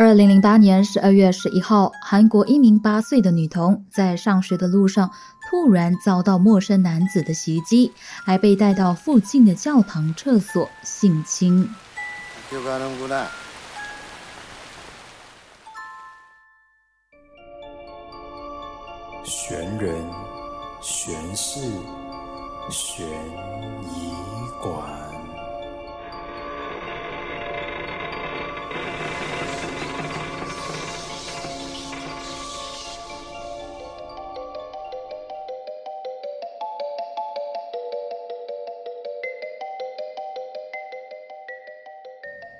二零零八年十二月十一号，韩国一名八岁的女童在上学的路上突然遭到陌生男子的袭击，还被带到附近的教堂厕所性侵。悬人、悬事、悬疑馆。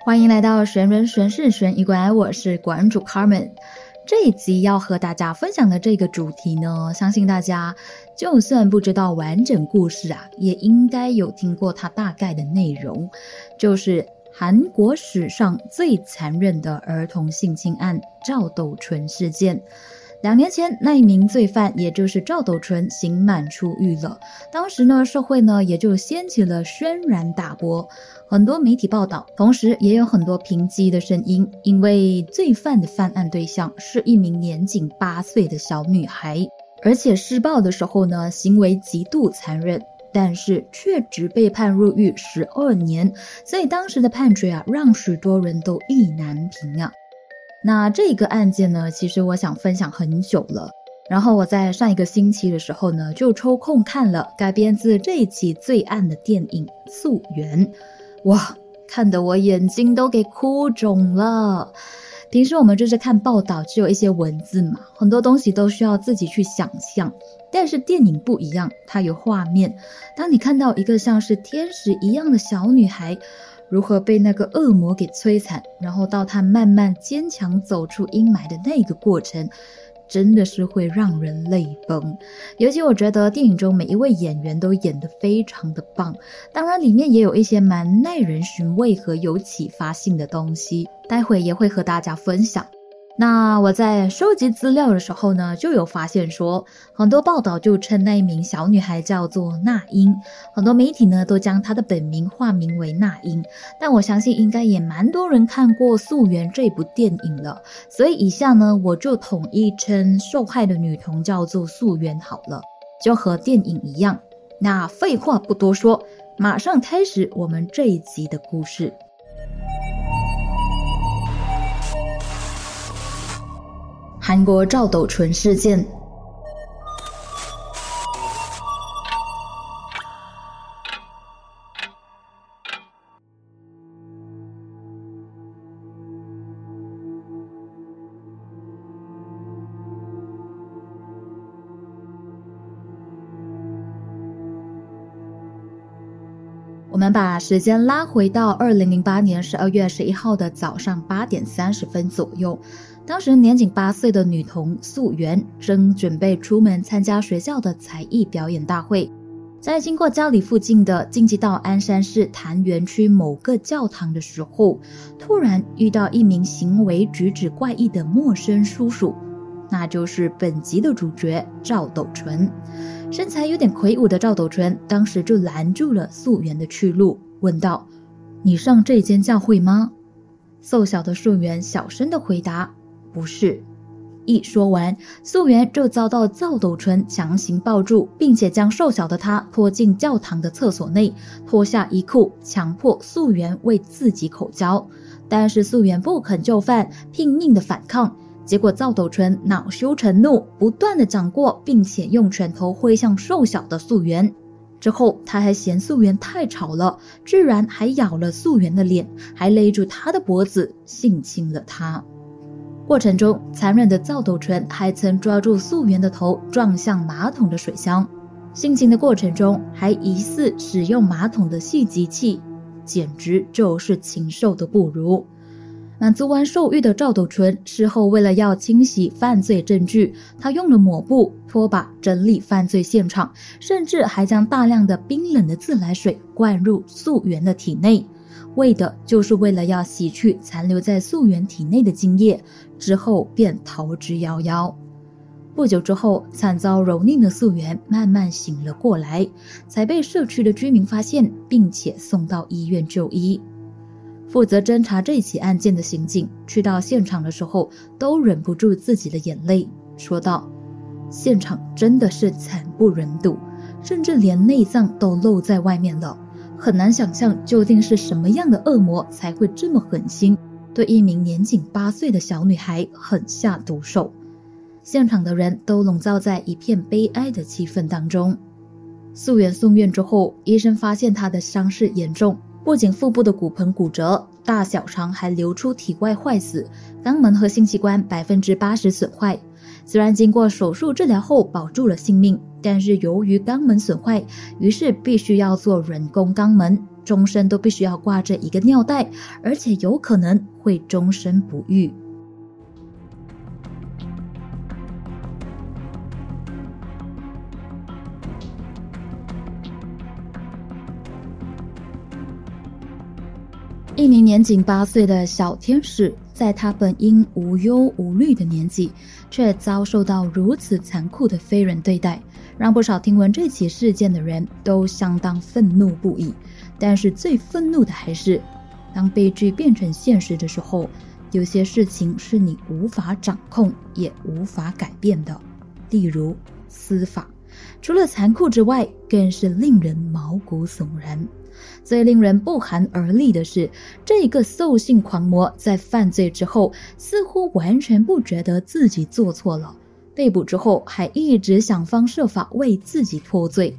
欢迎来到玄人玄事玄疑馆，我是馆主 Carmen。这一集要和大家分享的这个主题呢，相信大家就算不知道完整故事啊，也应该有听过它大概的内容，就是韩国史上最残忍的儿童性侵案——赵斗淳事件。两年前，那一名罪犯，也就是赵斗淳，刑满出狱了。当时呢，社会呢也就掀起了轩然大波，很多媒体报道，同时也有很多抨击的声音。因为罪犯的犯案对象是一名年仅八岁的小女孩，而且施暴的时候呢，行为极度残忍，但是却只被判入狱十二年。所以当时的判决啊，让许多人都意难平啊。那这个案件呢，其实我想分享很久了。然后我在上一个星期的时候呢，就抽空看了改编自这一起罪案的电影《溯源》，哇，看得我眼睛都给哭肿了。平时我们就是看报道，只有一些文字嘛，很多东西都需要自己去想象。但是电影不一样，它有画面。当你看到一个像是天使一样的小女孩。如何被那个恶魔给摧残，然后到他慢慢坚强走出阴霾的那个过程，真的是会让人泪崩。尤其我觉得电影中每一位演员都演得非常的棒，当然里面也有一些蛮耐人寻味和有启发性的东西，待会也会和大家分享。那我在收集资料的时候呢，就有发现说，很多报道就称那一名小女孩叫做那英，很多媒体呢都将她的本名化名为那英。但我相信应该也蛮多人看过《溯源》这部电影了，所以以下呢我就统一称受害的女童叫做溯源好了，就和电影一样。那废话不多说，马上开始我们这一集的故事。韩国赵斗淳事件。我们把时间拉回到二零零八年十二月十一号的早上八点三十分左右。当时年仅八岁的女童素媛正准备出门参加学校的才艺表演大会，在经过家里附近的京畿道鞍山市潭园区某个教堂的时候，突然遇到一名行为举止怪异的陌生叔叔，那就是本集的主角赵斗淳。身材有点魁梧的赵斗淳当时就拦住了素媛的去路，问道：“你上这间教会吗？”瘦小的素媛小声的回答。不是，一说完，素媛就遭到赵斗淳强行抱住，并且将瘦小的他拖进教堂的厕所内，脱下衣裤，强迫素媛为自己口交。但是素媛不肯就范，拼命的反抗。结果赵斗淳恼羞成怒，不断的掌过，并且用拳头挥向瘦小的素媛。之后，他还嫌素媛太吵了，居然还咬了素媛的脸，还勒住她的脖子，性侵了她。过程中，残忍的赵斗淳还曾抓住素媛的头撞向马桶的水箱，性侵的过程中还疑似使用马桶的吸集器，简直就是禽兽都不如。满足完兽欲的赵斗淳事后为了要清洗犯罪证据，他用了抹布、拖把整理犯罪现场，甚至还将大量的冰冷的自来水灌入素媛的体内。为的就是为了要洗去残留在素媛体内的精液，之后便逃之夭夭。不久之后，惨遭蹂躏的素媛慢慢醒了过来，才被社区的居民发现，并且送到医院就医。负责侦查这起案件的刑警去到现场的时候，都忍不住自己的眼泪，说道：“现场真的是惨不忍睹，甚至连内脏都露在外面了。很难想象究竟是什么样的恶魔才会这么狠心，对一名年仅八岁的小女孩狠下毒手。”现场的人都笼罩在一片悲哀的气氛当中。素媛送院之后，医生发现她的伤势严重，不仅腹部的骨盆骨折，大小肠还流出体外坏死，肛门和性器官百分之八十损坏。虽然经过手术治疗后保住了性命，但是由于肛门损坏，于是必须要做人工肛门，终身都必须要挂着一个尿袋，而且有可能会终身不育。一名年仅八岁的小天使，在他本应无忧无虑的年纪，却遭受到如此残酷的非人对待，让不少听闻这起事件的人都相当愤怒不已。但是最愤怒的还是，当悲剧变成现实的时候，有些事情是你无法掌控也无法改变的，例如司法，除了残酷之外，更是令人毛骨悚然。最令人不寒而栗的是，这个兽性狂魔在犯罪之后，似乎完全不觉得自己做错了。被捕之后，还一直想方设法为自己脱罪。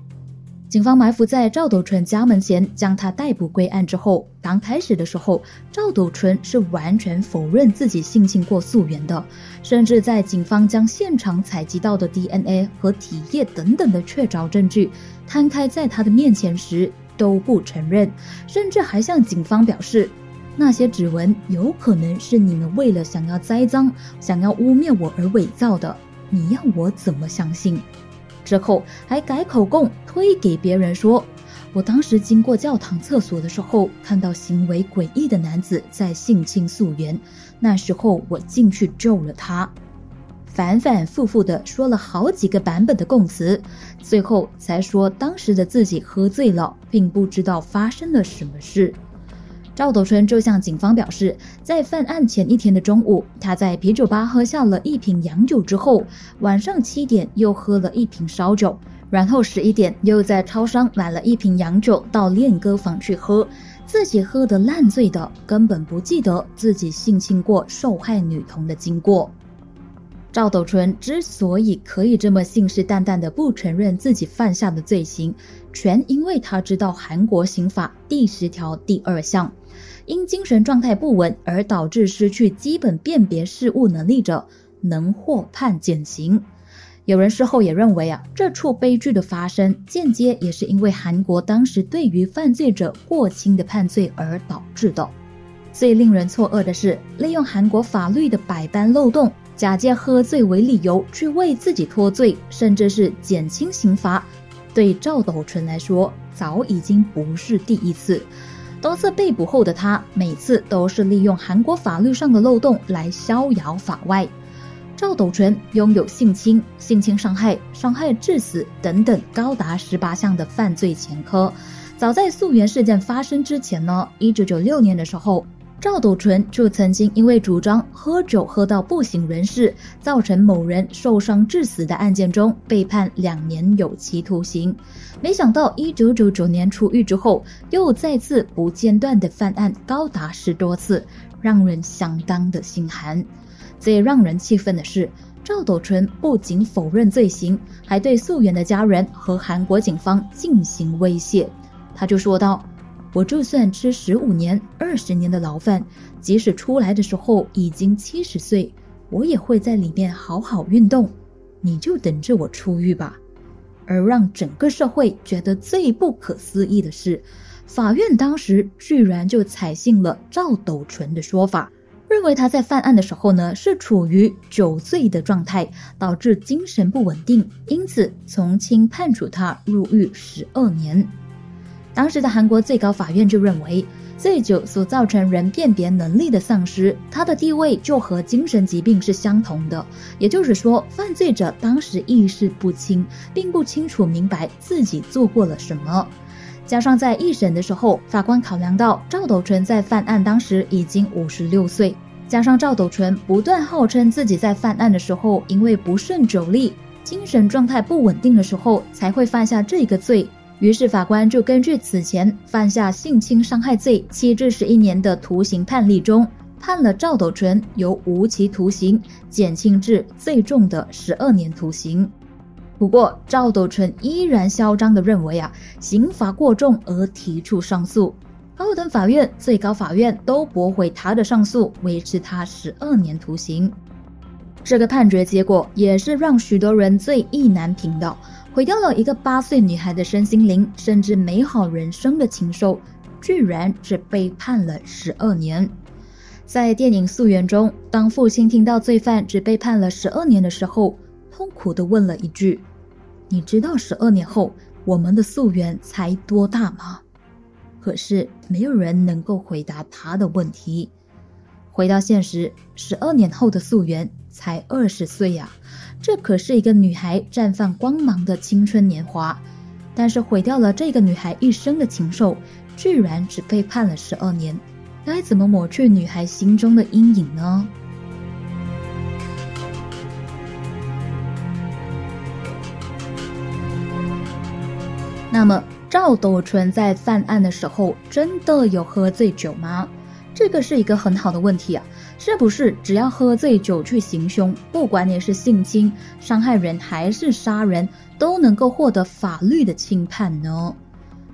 警方埋伏在赵斗淳家门前，将他逮捕归案之后，刚开始的时候，赵斗淳是完全否认自己性侵过素媛的，甚至在警方将现场采集到的 DNA 和体液等等的确凿证据摊开在他的面前时。都不承认，甚至还向警方表示，那些指纹有可能是你们为了想要栽赃、想要污蔑我而伪造的。你要我怎么相信？之后还改口供，推给别人说，我当时经过教堂厕所的时候，看到行为诡异的男子在性侵素媛，那时候我进去救了他。反反复复的说了好几个版本的供词，最后才说当时的自己喝醉了，并不知道发生了什么事。赵斗春就向警方表示，在犯案前一天的中午，他在啤酒吧喝下了一瓶洋酒之后，晚上七点又喝了一瓶烧酒，然后十一点又在超商买了一瓶洋酒到练歌房去喝，自己喝得烂醉的，根本不记得自己性侵过受害女童的经过。赵斗淳之所以可以这么信誓旦旦的不承认自己犯下的罪行，全因为他知道韩国刑法第十条第二项，因精神状态不稳而导致失去基本辨别事物能力者，能获判减刑。有人事后也认为啊，这处悲剧的发生，间接也是因为韩国当时对于犯罪者过轻的判罪而导致的。最令人错愕的是，利用韩国法律的百般漏洞。假借喝醉为理由去为自己脱罪，甚至是减轻刑罚，对赵斗淳来说早已经不是第一次。多次被捕后的他，每次都是利用韩国法律上的漏洞来逍遥法外。赵斗淳拥有性侵、性侵伤害、伤害致死等等高达十八项的犯罪前科。早在溯源事件发生之前呢，一九九六年的时候。赵斗淳就曾经因为主张喝酒喝到不省人事，造成某人受伤致死的案件中被判两年有期徒刑。没想到一九九九年出狱之后，又再次不间断的犯案，高达十多次，让人相当的心寒。最让人气愤的是，赵斗淳不仅否认罪行，还对素媛的家人和韩国警方进行威胁。他就说道。我就算吃十五年、二十年的牢饭，即使出来的时候已经七十岁，我也会在里面好好运动。你就等着我出狱吧。而让整个社会觉得最不可思议的是，法院当时居然就采信了赵斗淳的说法，认为他在犯案的时候呢是处于酒醉的状态，导致精神不稳定，因此从轻判处他入狱十二年。当时的韩国最高法院就认为，醉酒所造成人辨别能力的丧失，它的地位就和精神疾病是相同的。也就是说，犯罪者当时意识不清，并不清楚明白自己做过了什么。加上在一审的时候，法官考量到赵斗淳在犯案当时已经五十六岁，加上赵斗淳不断号称自己在犯案的时候因为不胜酒力、精神状态不稳定的时候才会犯下这个罪，于是法官就根据此前犯下性侵伤害罪七至十一年的徒刑判例中，判了赵斗淳由无期徒刑减轻至最重的十二年徒刑。不过，赵斗淳依然嚣张地认为啊，刑罚过重而提出上诉。高等法院、最高法院都驳回他的上诉，维持他十二年徒刑。这个判决结果也是让许多人最意难平的，毁掉了一个八岁女孩的身心灵，甚至美好人生的禽兽，居然只被判了十二年。在电影《溯源》中，当父亲听到罪犯只被判了十二年的时候，痛苦地问了一句。你知道十二年后我们的溯源才多大吗？可是没有人能够回答他的问题。回到现实，十二年后的溯源才二十岁呀，这可是一个女孩绽放光芒的青春年华。但是毁掉了这个女孩一生的禽兽，居然只被判了十二年，该怎么抹去女孩心中的阴影呢？那么，赵斗淳在犯案的时候真的有喝醉酒吗？这个是一个很好的问题啊！是不是只要喝醉酒去行凶，不管你是性侵、伤害人还是杀人，都能够获得法律的轻判呢？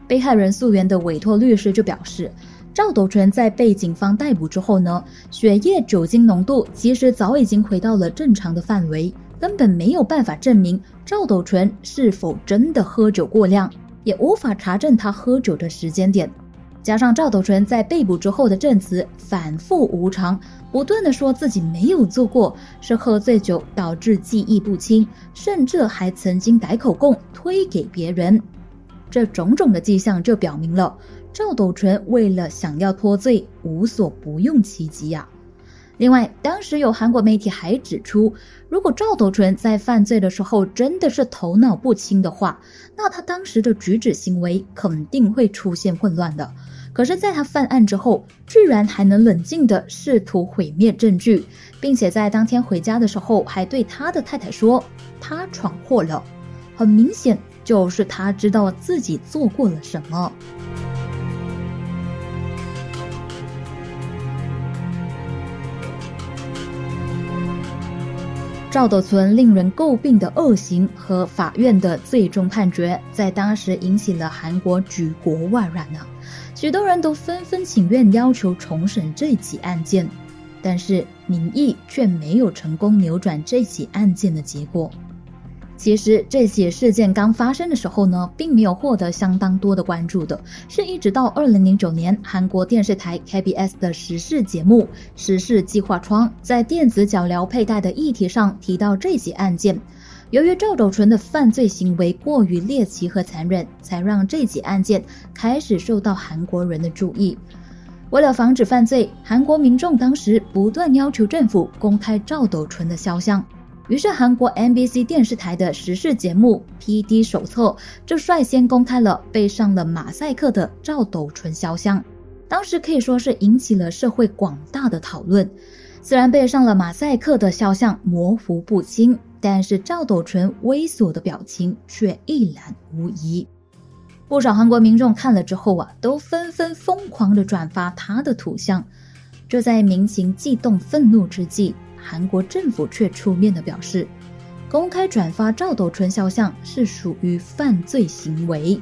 被害人溯源的委托律师就表示，赵斗淳在被警方逮捕之后呢，血液酒精浓度其实早已经回到了正常的范围，根本没有办法证明赵斗淳是否真的喝酒过量。也无法查证他喝酒的时间点，加上赵斗淳在被捕之后的证词反复无常，不断的说自己没有做过，是喝醉酒导致记忆不清，甚至还曾经改口供推给别人，这种种的迹象就表明了赵斗淳为了想要脱罪，无所不用其极呀。另外，当时有韩国媒体还指出，如果赵斗淳在犯罪的时候真的是头脑不清的话，那他当时的举止行为肯定会出现混乱的。可是，在他犯案之后，居然还能冷静地试图毁灭证据，并且在当天回家的时候还对他的太太说他闯祸了，很明显就是他知道自己做过了什么。赵斗存令人诟病的恶行和法院的最终判决，在当时引起了韩国举国万然啊！许多人都纷纷请愿，要求重审这起案件，但是民意却没有成功扭转这起案件的结果。其实这起事件刚发生的时候呢，并没有获得相当多的关注的，是一直到二零零九年，韩国电视台 KBS 的时事节目《时事计划窗》在电子脚镣佩戴的议题上提到这起案件。由于赵斗淳的犯罪行为过于猎奇和残忍，才让这起案件开始受到韩国人的注意。为了防止犯罪，韩国民众当时不断要求政府公开赵斗淳的肖像。于是，韩国 MBC 电视台的时事节目《PD 手册》就率先公开了被上了马赛克的赵斗淳肖像。当时可以说是引起了社会广大的讨论。虽然被上了马赛克的肖像模糊不清，但是赵斗淳猥琐的表情却一览无遗。不少韩国民众看了之后啊，都纷纷疯狂的转发他的图像。就在民情激动愤怒之际。韩国政府却出面的表示，公开转发赵斗淳肖像是属于犯罪行为，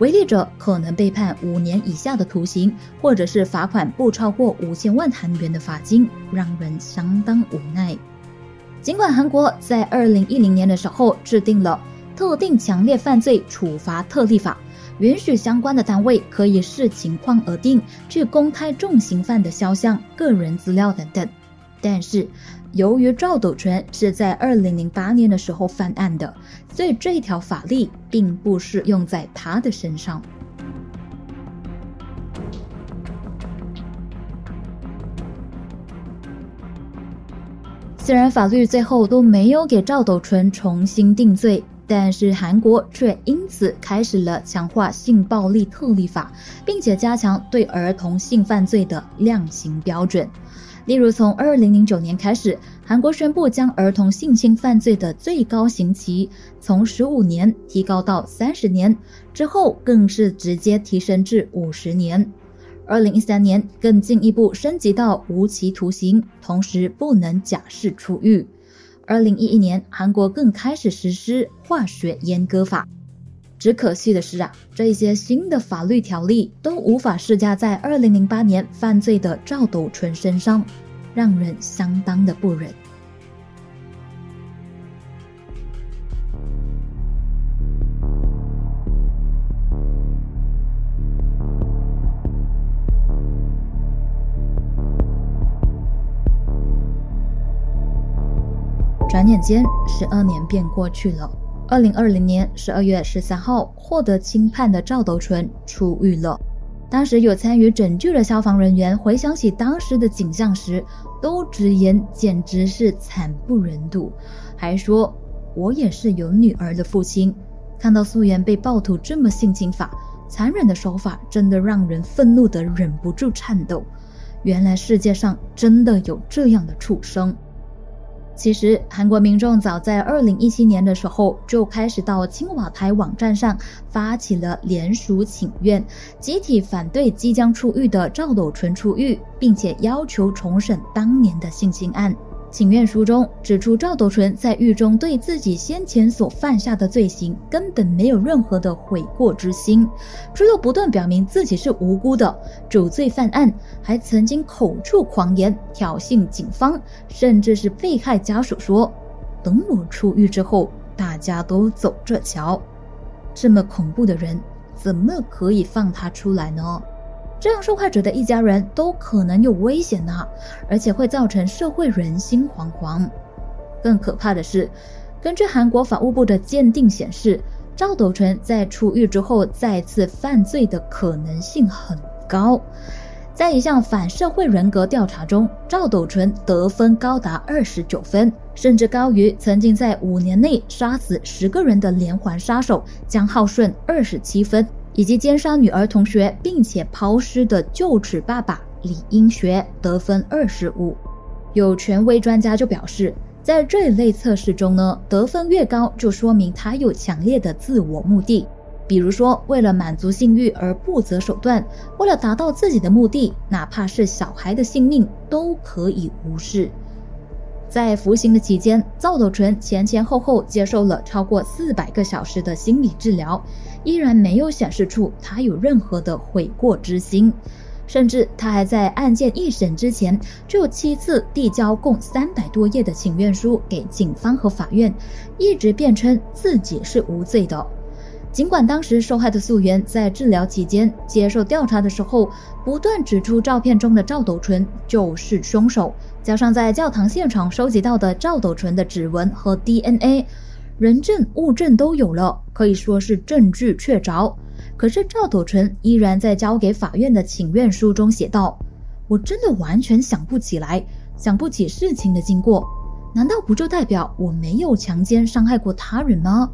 违例者可能被判五年以下的徒刑，或者是罚款不超过五千万韩元的罚金，让人相当无奈。尽管韩国在二零一零年的时候制定了特定强烈犯罪处罚特例法，允许相关的单位可以视情况而定去公开重刑犯的肖像、个人资料等等，但是。由于赵斗淳是在二零零八年的时候犯案的，所以这条法律并不适用在他的身上。虽然法律最后都没有给赵斗淳重新定罪，但是韩国却因此开始了强化性暴力特例法，并且加强对儿童性犯罪的量刑标准。例如，从二零零九年开始，韩国宣布将儿童性侵犯罪的最高刑期从十五年提高到三十年，之后更是直接提升至五十年。二零一三年更进一步升级到无期徒刑，同时不能假释出狱。二零一一年，韩国更开始实施化学阉割法。只可惜的是啊，这些新的法律条例都无法施加在二零零八年犯罪的赵斗淳身上，让人相当的不忍。眼间，十二年便过去了。二零二零年十二月十三号，获得轻判的赵斗淳出狱了。当时有参与整剧的消防人员回想起当时的景象时，都直言简直是惨不忍睹，还说：“我也是有女儿的父亲，看到素媛被暴徒这么性侵法，残忍的手法真的让人愤怒的忍不住颤抖。原来世界上真的有这样的畜生。”其实，韩国民众早在二零一七年的时候就开始到青瓦台网站上发起了联署请愿，集体反对即将出狱的赵斗淳出狱，并且要求重审当年的性侵案。请愿书中指出，赵斗淳在狱中对自己先前所犯下的罪行根本没有任何的悔过之心，除了不断表明自己是无辜的主罪犯案，还曾经口出狂言挑衅警方，甚至是被害家属说：“等我出狱之后，大家都走着瞧。”这么恐怖的人，怎么可以放他出来呢？这样受害者的一家人都可能有危险呐，而且会造成社会人心惶惶。更可怕的是，根据韩国法务部的鉴定显示，赵斗淳在出狱之后再次犯罪的可能性很高。在一项反社会人格调查中，赵斗淳得分高达二十九分，甚至高于曾经在五年内杀死十个人的连环杀手江浩顺二十七分。以及奸杀女儿同学并且抛尸的旧址爸爸李英学得分二十五。有权威专家就表示，在这一类测试中呢，得分越高，就说明他有强烈的自我目的，比如说为了满足性欲而不择手段，为了达到自己的目的，哪怕是小孩的性命都可以无视。在服刑的期间，赵斗淳前前后后接受了超过四百个小时的心理治疗。依然没有显示出他有任何的悔过之心，甚至他还在案件一审之前就七次递交共三百多页的请愿书给警方和法院，一直辩称自己是无罪的。尽管当时受害的素媛在治疗期间接受调查的时候，不断指出照片中的赵斗淳就是凶手，加上在教堂现场收集到的赵斗淳的指纹和 DNA。人证物证都有了，可以说是证据确凿。可是赵斗淳依然在交给法院的请愿书中写道：“我真的完全想不起来，想不起事情的经过。难道不就代表我没有强奸伤害过他人吗？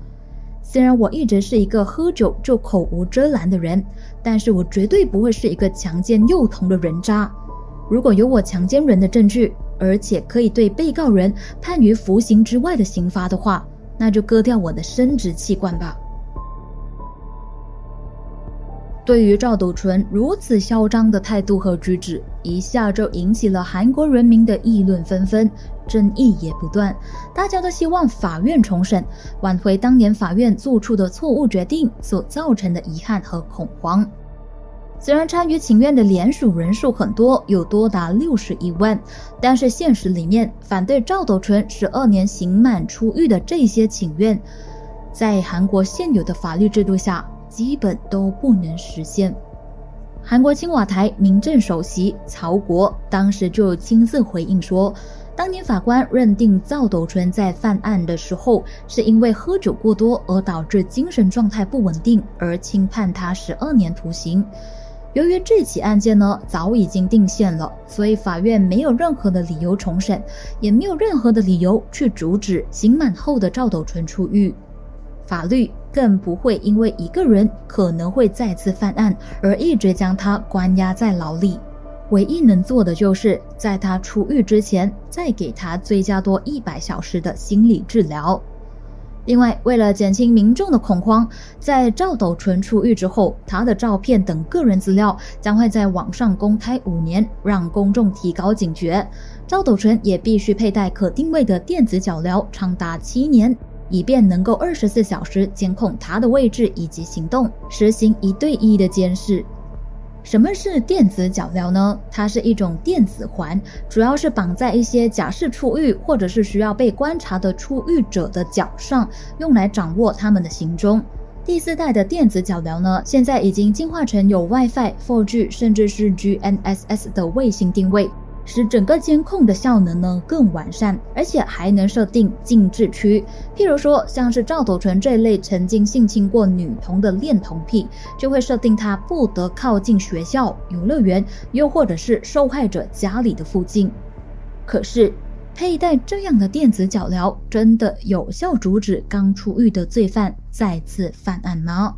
虽然我一直是一个喝酒就口无遮拦的人，但是我绝对不会是一个强奸幼童的人渣。如果有我强奸人的证据，而且可以对被告人判于服刑之外的刑罚的话。”那就割掉我的生殖器官吧。对于赵斗淳如此嚣张的态度和举止，一下就引起了韩国人民的议论纷纷，争议也不断。大家都希望法院重审，挽回当年法院做出的错误决定所造成的遗憾和恐慌。虽然参与请愿的联署人数很多，有多达六十一万，但是现实里面反对赵斗淳十二年刑满出狱的这些请愿，在韩国现有的法律制度下，基本都不能实现。韩国青瓦台民政首席曹国当时就亲自回应说，当年法官认定赵斗淳在犯案的时候，是因为喝酒过多而导致精神状态不稳定，而轻判他十二年徒刑。由于这起案件呢早已经定线了，所以法院没有任何的理由重审，也没有任何的理由去阻止刑满后的赵斗淳出狱。法律更不会因为一个人可能会再次犯案而一直将他关押在牢里。唯一能做的就是在他出狱之前，再给他追加多一百小时的心理治疗。另外，为了减轻民众的恐慌，在赵斗淳出狱之后，他的照片等个人资料将会在网上公开五年，让公众提高警觉。赵斗淳也必须佩戴可定位的电子脚镣长达七年，以便能够二十四小时监控他的位置以及行动，实行一对一的监视。什么是电子脚镣呢？它是一种电子环，主要是绑在一些假释出狱或者是需要被观察的出狱者的脚上，用来掌握他们的行踪。第四代的电子脚镣呢，现在已经进化成有 WiFi、4G 甚至是 GNSS 的卫星定位。使整个监控的效能呢更完善，而且还能设定禁制区。譬如说，像是赵斗淳这类曾经性侵过女童的恋童癖，就会设定他不得靠近学校、游乐园，又或者是受害者家里的附近。可是，佩戴这样的电子脚镣，真的有效阻止刚出狱的罪犯再次犯案吗？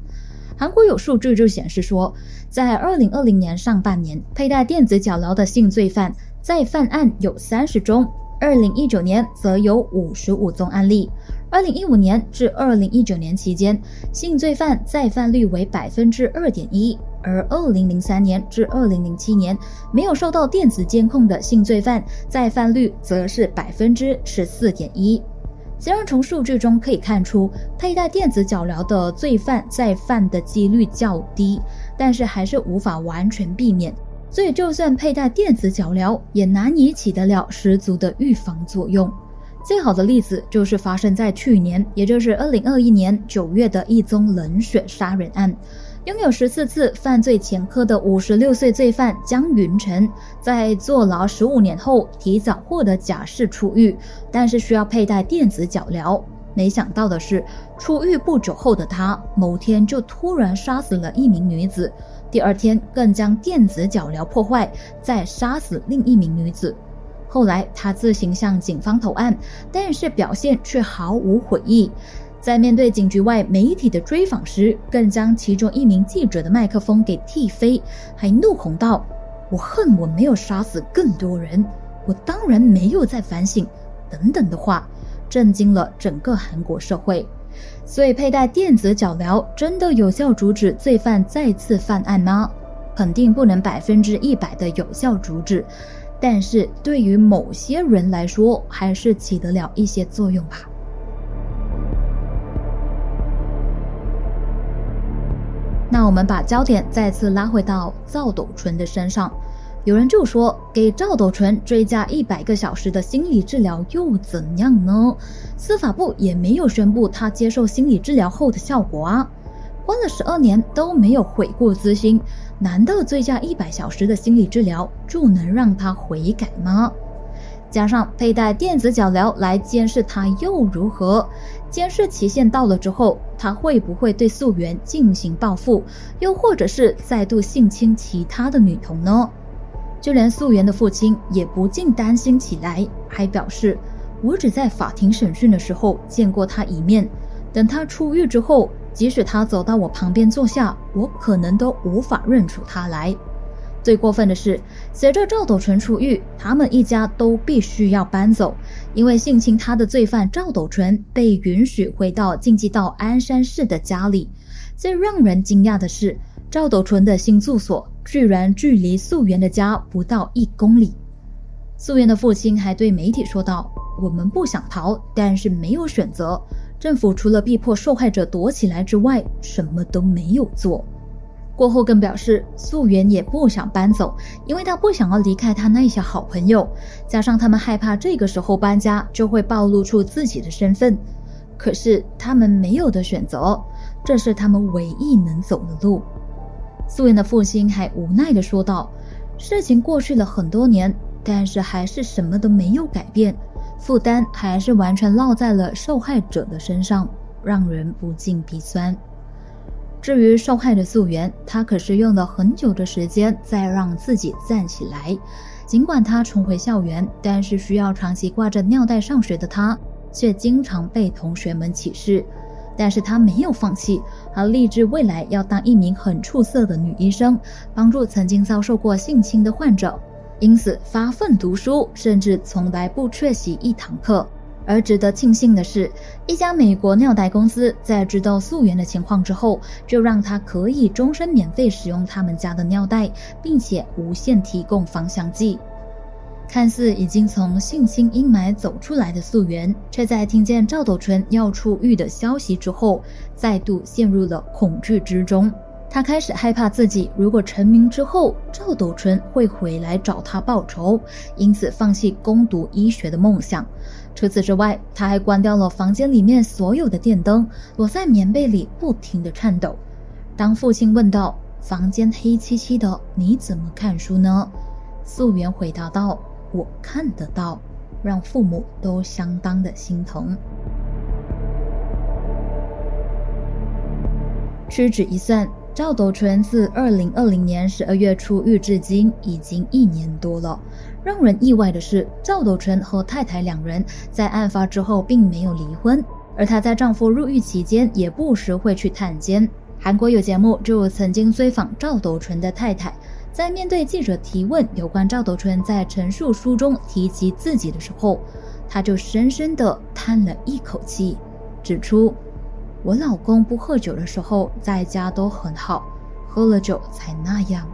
韩国有数据就显示说，在二零二零年上半年，佩戴电子脚镣的性罪犯。再犯案有三十宗，二零一九年则有五十五宗案例。二零一五年至二零一九年期间，性罪犯再犯率为百分之二点一，而二零零三年至二零零七年没有受到电子监控的性罪犯再犯率则是百分之十四点一。虽然从数据中可以看出，佩戴电子脚镣的罪犯再犯的几率较低，但是还是无法完全避免。所以，就算佩戴电子脚镣，也难以起得了十足的预防作用。最好的例子就是发生在去年，也就是二零二一年九月的一宗冷血杀人案。拥有十四次犯罪前科的五十六岁罪犯江云成，在坐牢十五年后提早获得假释出狱，但是需要佩戴电子脚镣。没想到的是，出狱不久后的他，某天就突然杀死了一名女子。第二天，更将电子脚镣破坏，再杀死另一名女子。后来，他自行向警方投案，但是表现却毫无悔意。在面对警局外媒体的追访时，更将其中一名记者的麦克风给踢飞，还怒吼道：“我恨我没有杀死更多人，我当然没有在反省。”等等的话，震惊了整个韩国社会。所以，佩戴电子脚镣真的有效阻止罪犯再次犯案吗？肯定不能百分之一百的有效阻止，但是对于某些人来说，还是起得了一些作用吧。那我们把焦点再次拉回到赵斗淳的身上。有人就说，给赵斗淳追加一百个小时的心理治疗又怎样呢？司法部也没有宣布他接受心理治疗后的效果啊。关了十二年都没有悔过自新，难道追加一百小时的心理治疗就能让他悔改吗？加上佩戴电子脚镣来监视他又如何？监视期限到了之后，他会不会对素媛进行报复，又或者是再度性侵其他的女童呢？就连素媛的父亲也不禁担心起来，还表示：“我只在法庭审讯的时候见过他一面，等他出狱之后，即使他走到我旁边坐下，我可能都无法认出他来。”最过分的是，随着赵斗淳出狱，他们一家都必须要搬走，因为性侵他的罪犯赵斗淳被允许回到晋畿道鞍山市的家里。最让人惊讶的是，赵斗淳的新住所。居然距离素媛的家不到一公里。素媛的父亲还对媒体说道：“我们不想逃，但是没有选择。政府除了逼迫受害者躲起来之外，什么都没有做。”过后更表示，素媛也不想搬走，因为他不想要离开他那些好朋友，加上他们害怕这个时候搬家就会暴露出自己的身份。可是他们没有的选择，这是他们唯一能走的路。素媛的父亲还无奈地说道：“事情过去了很多年，但是还是什么都没有改变，负担还是完全落在了受害者的身上，让人不禁鼻酸。”至于受害的素媛，她可是用了很久的时间再让自己站起来。尽管她重回校园，但是需要长期挂着尿袋上学的她，却经常被同学们歧视。但是她没有放弃，她立志未来要当一名很出色的女医生，帮助曾经遭受过性侵的患者。因此发奋读书，甚至从来不缺席一堂课。而值得庆幸的是，一家美国尿袋公司在知道素媛的情况之后，就让她可以终身免费使用他们家的尿袋，并且无限提供芳香剂。看似已经从性侵阴霾走出来的素媛，却在听见赵斗淳要出狱的消息之后，再度陷入了恐惧之中。他开始害怕自己如果成名之后，赵斗淳会回来找他报仇，因此放弃攻读医学的梦想。除此之外，他还关掉了房间里面所有的电灯，躲在棉被里不停地颤抖。当父亲问道：“房间黑漆漆的，你怎么看书呢？”素媛回答道：“我看得到。”让父母都相当的心疼。屈指一算，赵斗淳自二零二零年十二月出狱至今已经一年多了。让人意外的是，赵斗淳和太太两人在案发之后并没有离婚，而她在丈夫入狱期间也不时会去探监。韩国有节目就曾经追访赵斗淳的太太，在面对记者提问有关赵德春在陈述书中提及自己的时候，他就深深地叹了一口气，指出：“我老公不喝酒的时候在家都很好，喝了酒才那样。”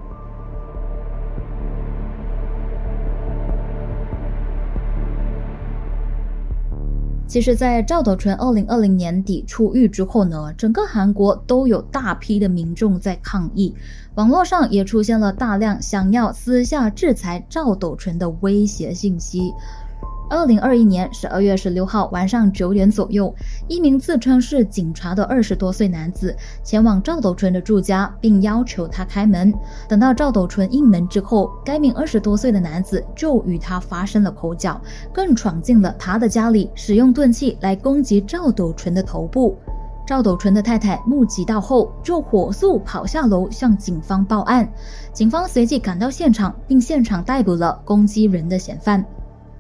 其实，在赵斗淳二零二零年底出狱之后呢，整个韩国都有大批的民众在抗议，网络上也出现了大量想要私下制裁赵斗淳的威胁信息。二零二一年十二月十六号晚上九点左右，一名自称是警察的二十多岁男子前往赵斗淳的住家，并要求他开门。等到赵斗淳应门之后，该名二十多岁的男子就与他发生了口角，更闯进了他的家里，使用钝器来攻击赵斗淳的头部。赵斗淳的太太目击到后，就火速跑下楼向警方报案。警方随即赶到现场，并现场逮捕了攻击人的嫌犯。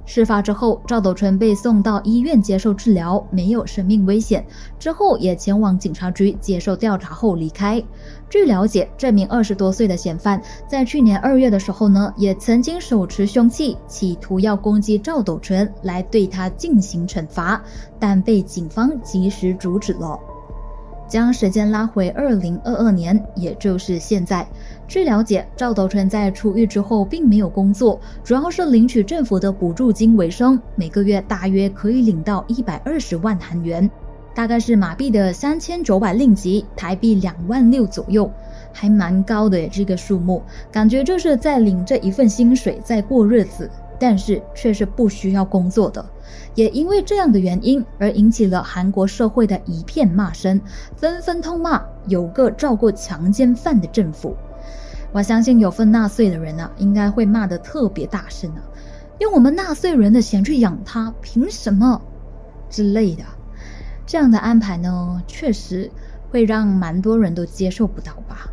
事发之后，赵斗淳被送到医院接受治疗，没有生命危险。之后也前往警察局接受调查后离开。据了解，这名二十多岁的嫌犯在去年二月的时候呢，也曾经手持凶器，企图要攻击赵斗淳来对他进行惩罚，但被警方及时阻止了。将时间拉回二零二二年，也就是现在。据了解，赵斗淳在出狱之后并没有工作，主要是领取政府的补助金为生，每个月大约可以领到一百二十万韩元，大概是马币的三千九百令吉，台币两万六左右，还蛮高的这个数目，感觉就是在领这一份薪水在过日子。但是却是不需要工作的，也因为这样的原因而引起了韩国社会的一片骂声，纷纷痛骂有个照顾强奸犯的政府。我相信有份纳税的人啊，应该会骂得特别大声啊，用我们纳税人的钱去养他，凭什么之类的？这样的安排呢，确实会让蛮多人都接受不到吧。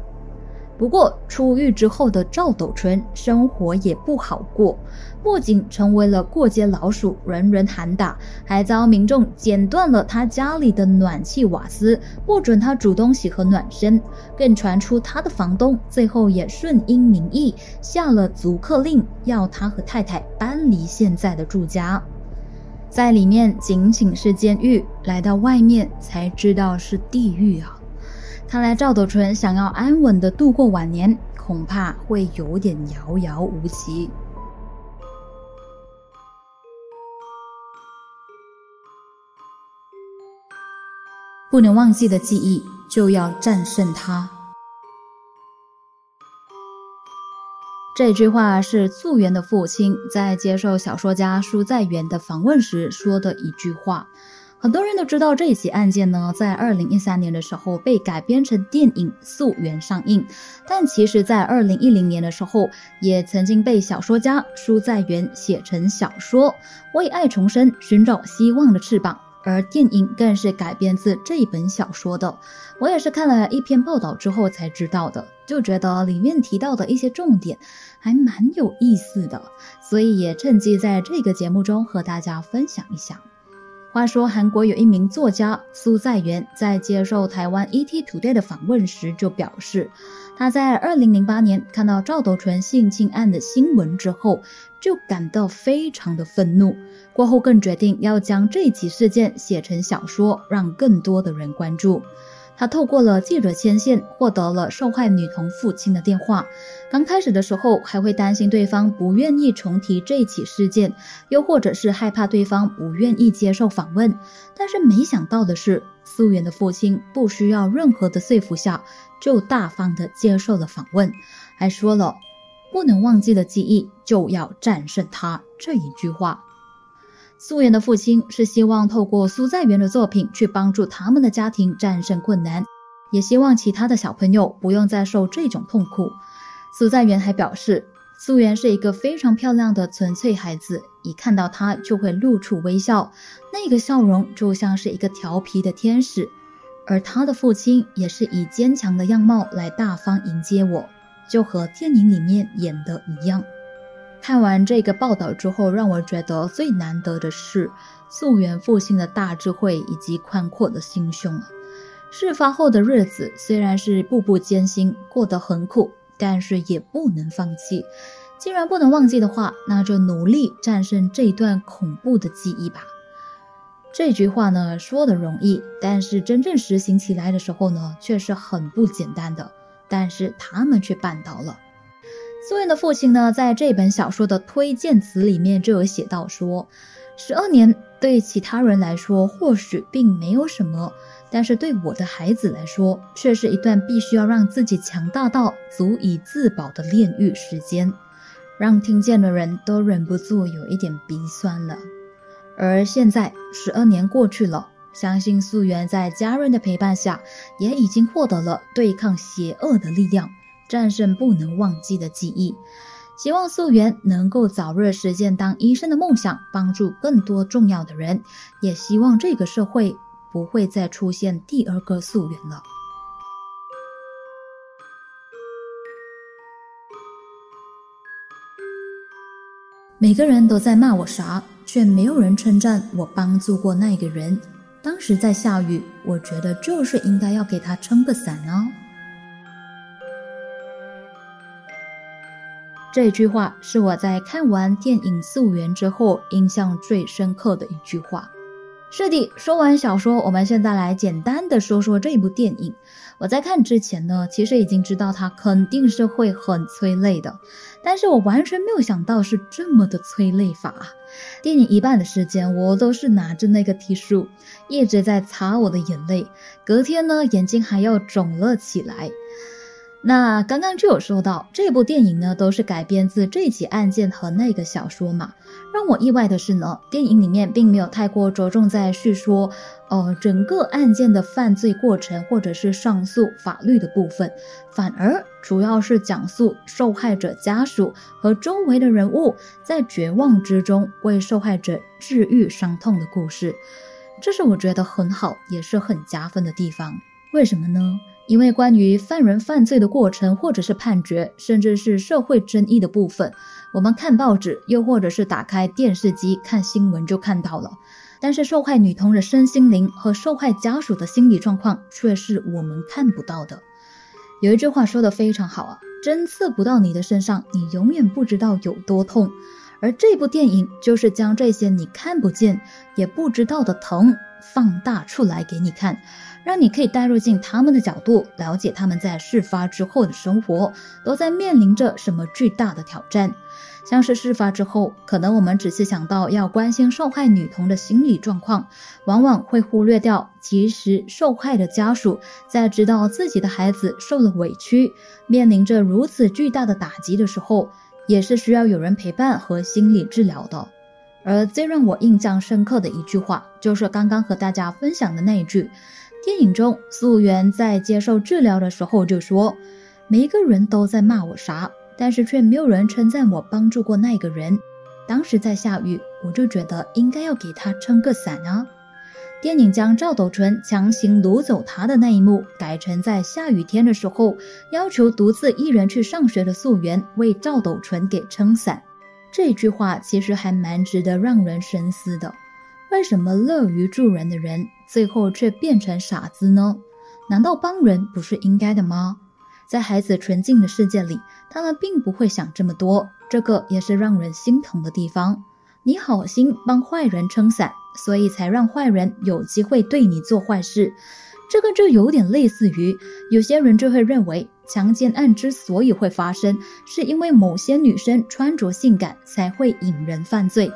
不过出狱之后的赵斗淳生活也不好过，不仅成为了过街老鼠，人人喊打，还遭民众剪断了他家里的暖气瓦斯，不准他煮东西和暖身，更传出他的房东最后也顺应民意下了逐客令，要他和太太搬离现在的住家，在里面仅仅是监狱，来到外面才知道是地狱啊。看来赵斗淳想要安稳的度过晚年，恐怕会有点遥遥无期。不能忘记的记忆，就要战胜它。这句话是素媛的父亲在接受小说家舒在元的访问时说的一句话。很多人都知道这一起案件呢，在二零一三年的时候被改编成电影《溯源》上映，但其实，在二零一零年的时候，也曾经被小说家舒在元写成小说《为爱重生：寻找希望的翅膀》，而电影更是改编自这一本小说的。我也是看了一篇报道之后才知道的，就觉得里面提到的一些重点还蛮有意思的，所以也趁机在这个节目中和大家分享一下。话说，韩国有一名作家苏在元在接受台湾 ET Today 的访问时就表示，他在二零零八年看到赵斗淳性侵案的新闻之后，就感到非常的愤怒。过后更决定要将这起事件写成小说，让更多的人关注。他透过了记者牵线，获得了受害女童父亲的电话。刚开始的时候，还会担心对方不愿意重提这起事件，又或者是害怕对方不愿意接受访问。但是没想到的是，素媛的父亲不需要任何的说服下，就大方的接受了访问，还说了“不能忘记的记忆就要战胜它”这一句话。素媛的父亲是希望透过苏在元的作品去帮助他们的家庭战胜困难，也希望其他的小朋友不用再受这种痛苦。苏在元还表示，素媛是一个非常漂亮的纯粹孩子，一看到她就会露出微笑，那个笑容就像是一个调皮的天使。而他的父亲也是以坚强的样貌来大方迎接我，就和电影里面演的一样。看完这个报道之后，让我觉得最难得的是素媛父亲的大智慧以及宽阔的心胸啊！事发后的日子虽然是步步艰辛，过得很苦，但是也不能放弃。既然不能忘记的话，那就努力战胜这段恐怖的记忆吧。这句话呢，说的容易，但是真正实行起来的时候呢，却是很不简单的。但是他们却办到了。素媛的父亲呢，在这本小说的推荐词里面就有写到说，十二年对其他人来说或许并没有什么，但是对我的孩子来说，却是一段必须要让自己强大到足以自保的炼狱时间，让听见的人都忍不住有一点鼻酸了。而现在十二年过去了，相信素媛在家人的陪伴下，也已经获得了对抗邪恶的力量。战胜不能忘记的记忆，希望素媛能够早日实现当医生的梦想，帮助更多重要的人。也希望这个社会不会再出现第二个素媛了。每个人都在骂我傻，却没有人称赞我帮助过那个人。当时在下雨，我觉得就是应该要给他撑个伞哦。这句话是我在看完电影《素媛》之后印象最深刻的一句话。是的，说完小说，我们现在来简单的说说这部电影。我在看之前呢，其实已经知道它肯定是会很催泪的，但是我完全没有想到是这么的催泪法。电影一半的时间，我都是拿着那个 T 恤一直在擦我的眼泪，隔天呢，眼睛还要肿了起来。那刚刚就有说到，这部电影呢都是改编自这起案件和那个小说嘛。让我意外的是呢，电影里面并没有太过着重在叙说，呃，整个案件的犯罪过程或者是上诉法律的部分，反而主要是讲述受害者家属和周围的人物在绝望之中为受害者治愈伤痛的故事。这是我觉得很好，也是很加分的地方。为什么呢？因为关于犯人犯罪的过程，或者是判决，甚至是社会争议的部分，我们看报纸，又或者是打开电视机看新闻就看到了。但是受害女童的身心灵和受害家属的心理状况却是我们看不到的。有一句话说的非常好啊，针刺不到你的身上，你永远不知道有多痛。而这部电影就是将这些你看不见也不知道的疼放大出来给你看。让你可以带入进他们的角度，了解他们在事发之后的生活都在面临着什么巨大的挑战。像是事发之后，可能我们只是想到要关心受害女童的心理状况，往往会忽略掉，其实受害的家属在知道自己的孩子受了委屈，面临着如此巨大的打击的时候，也是需要有人陪伴和心理治疗的。而最让我印象深刻的一句话，就是刚刚和大家分享的那一句。电影中，素媛在接受治疗的时候就说：“每一个人都在骂我傻，但是却没有人称赞我帮助过那个人。当时在下雨，我就觉得应该要给他撑个伞啊。”电影将赵斗淳强行掳走他的那一幕改成在下雨天的时候，要求独自一人去上学的素媛为赵斗淳给撑伞。这句话其实还蛮值得让人深思的。为什么乐于助人的人最后却变成傻子呢？难道帮人不是应该的吗？在孩子纯净的世界里，他们并不会想这么多，这个也是让人心疼的地方。你好心帮坏人撑伞，所以才让坏人有机会对你做坏事。这个就有点类似于，有些人就会认为，强奸案之所以会发生，是因为某些女生穿着性感才会引人犯罪。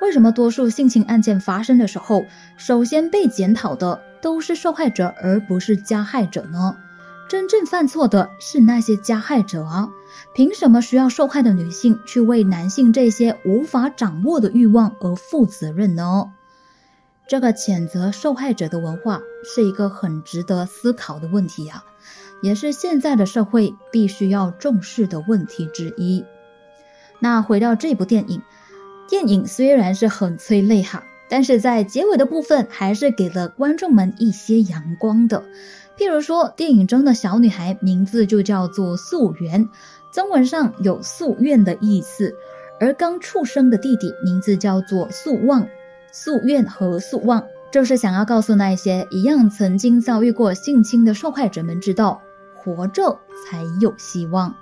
为什么多数性侵案件发生的时候，首先被检讨的都是受害者，而不是加害者呢？真正犯错的是那些加害者啊！凭什么需要受害的女性去为男性这些无法掌握的欲望而负责任呢？这个谴责受害者的文化是一个很值得思考的问题啊，也是现在的社会必须要重视的问题之一。那回到这部电影，电影虽然是很催泪哈，但是在结尾的部分还是给了观众们一些阳光的。譬如说，电影中的小女孩名字就叫做素媛，中文上有夙愿的意思；而刚出生的弟弟名字叫做素望。夙愿和夙望，就是想要告诉那些一样曾经遭遇过性侵的受害者们，知道活着才有希望。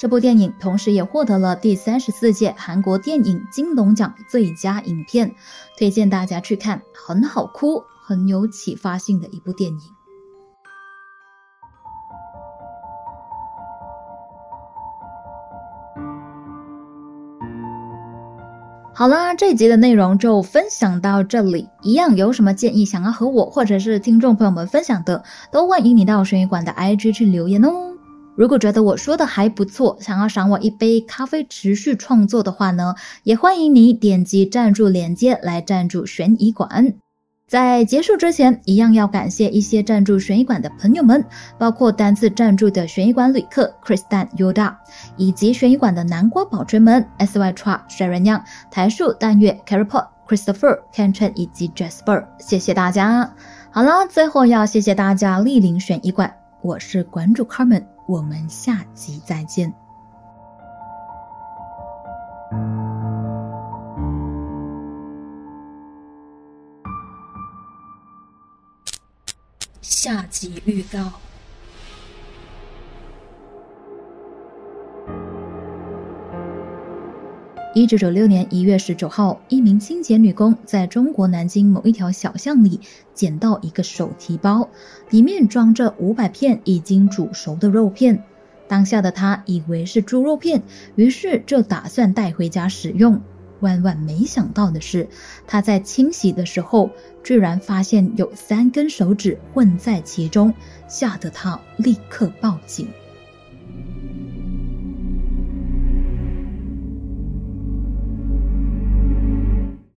这部电影同时也获得了第三十四届韩国电影金龙奖最佳影片，推荐大家去看，很好哭，很有启发性的一部电影。好啦，这集的内容就分享到这里。一样有什么建议想要和我或者是听众朋友们分享的，都欢迎你到悬疑馆的 IG 去留言哦。如果觉得我说的还不错，想要赏我一杯咖啡持续创作的话呢，也欢迎你点击赞助链接来赞助悬疑馆。在结束之前，一样要感谢一些赞助悬疑馆的朋友们，包括单次赞助的悬疑馆旅客 Kristan Yoda，以及悬疑馆的南瓜宝锤们 S Y Tra 水人样、台树淡月 Carry Pot Christopher Ken Chen 以及 Jasper，谢谢大家。好了，最后要谢谢大家莅临悬疑馆，我是馆主 Carmen，我们下集再见。下集预告：一九九六年一月十九号，一名清洁女工在中国南京某一条小巷里捡到一个手提包，里面装着五百片已经煮熟的肉片。当下的她以为是猪肉片，于是就打算带回家使用。万万没想到的是，他在清洗的时候，居然发现有三根手指混在其中，吓得他立刻报警。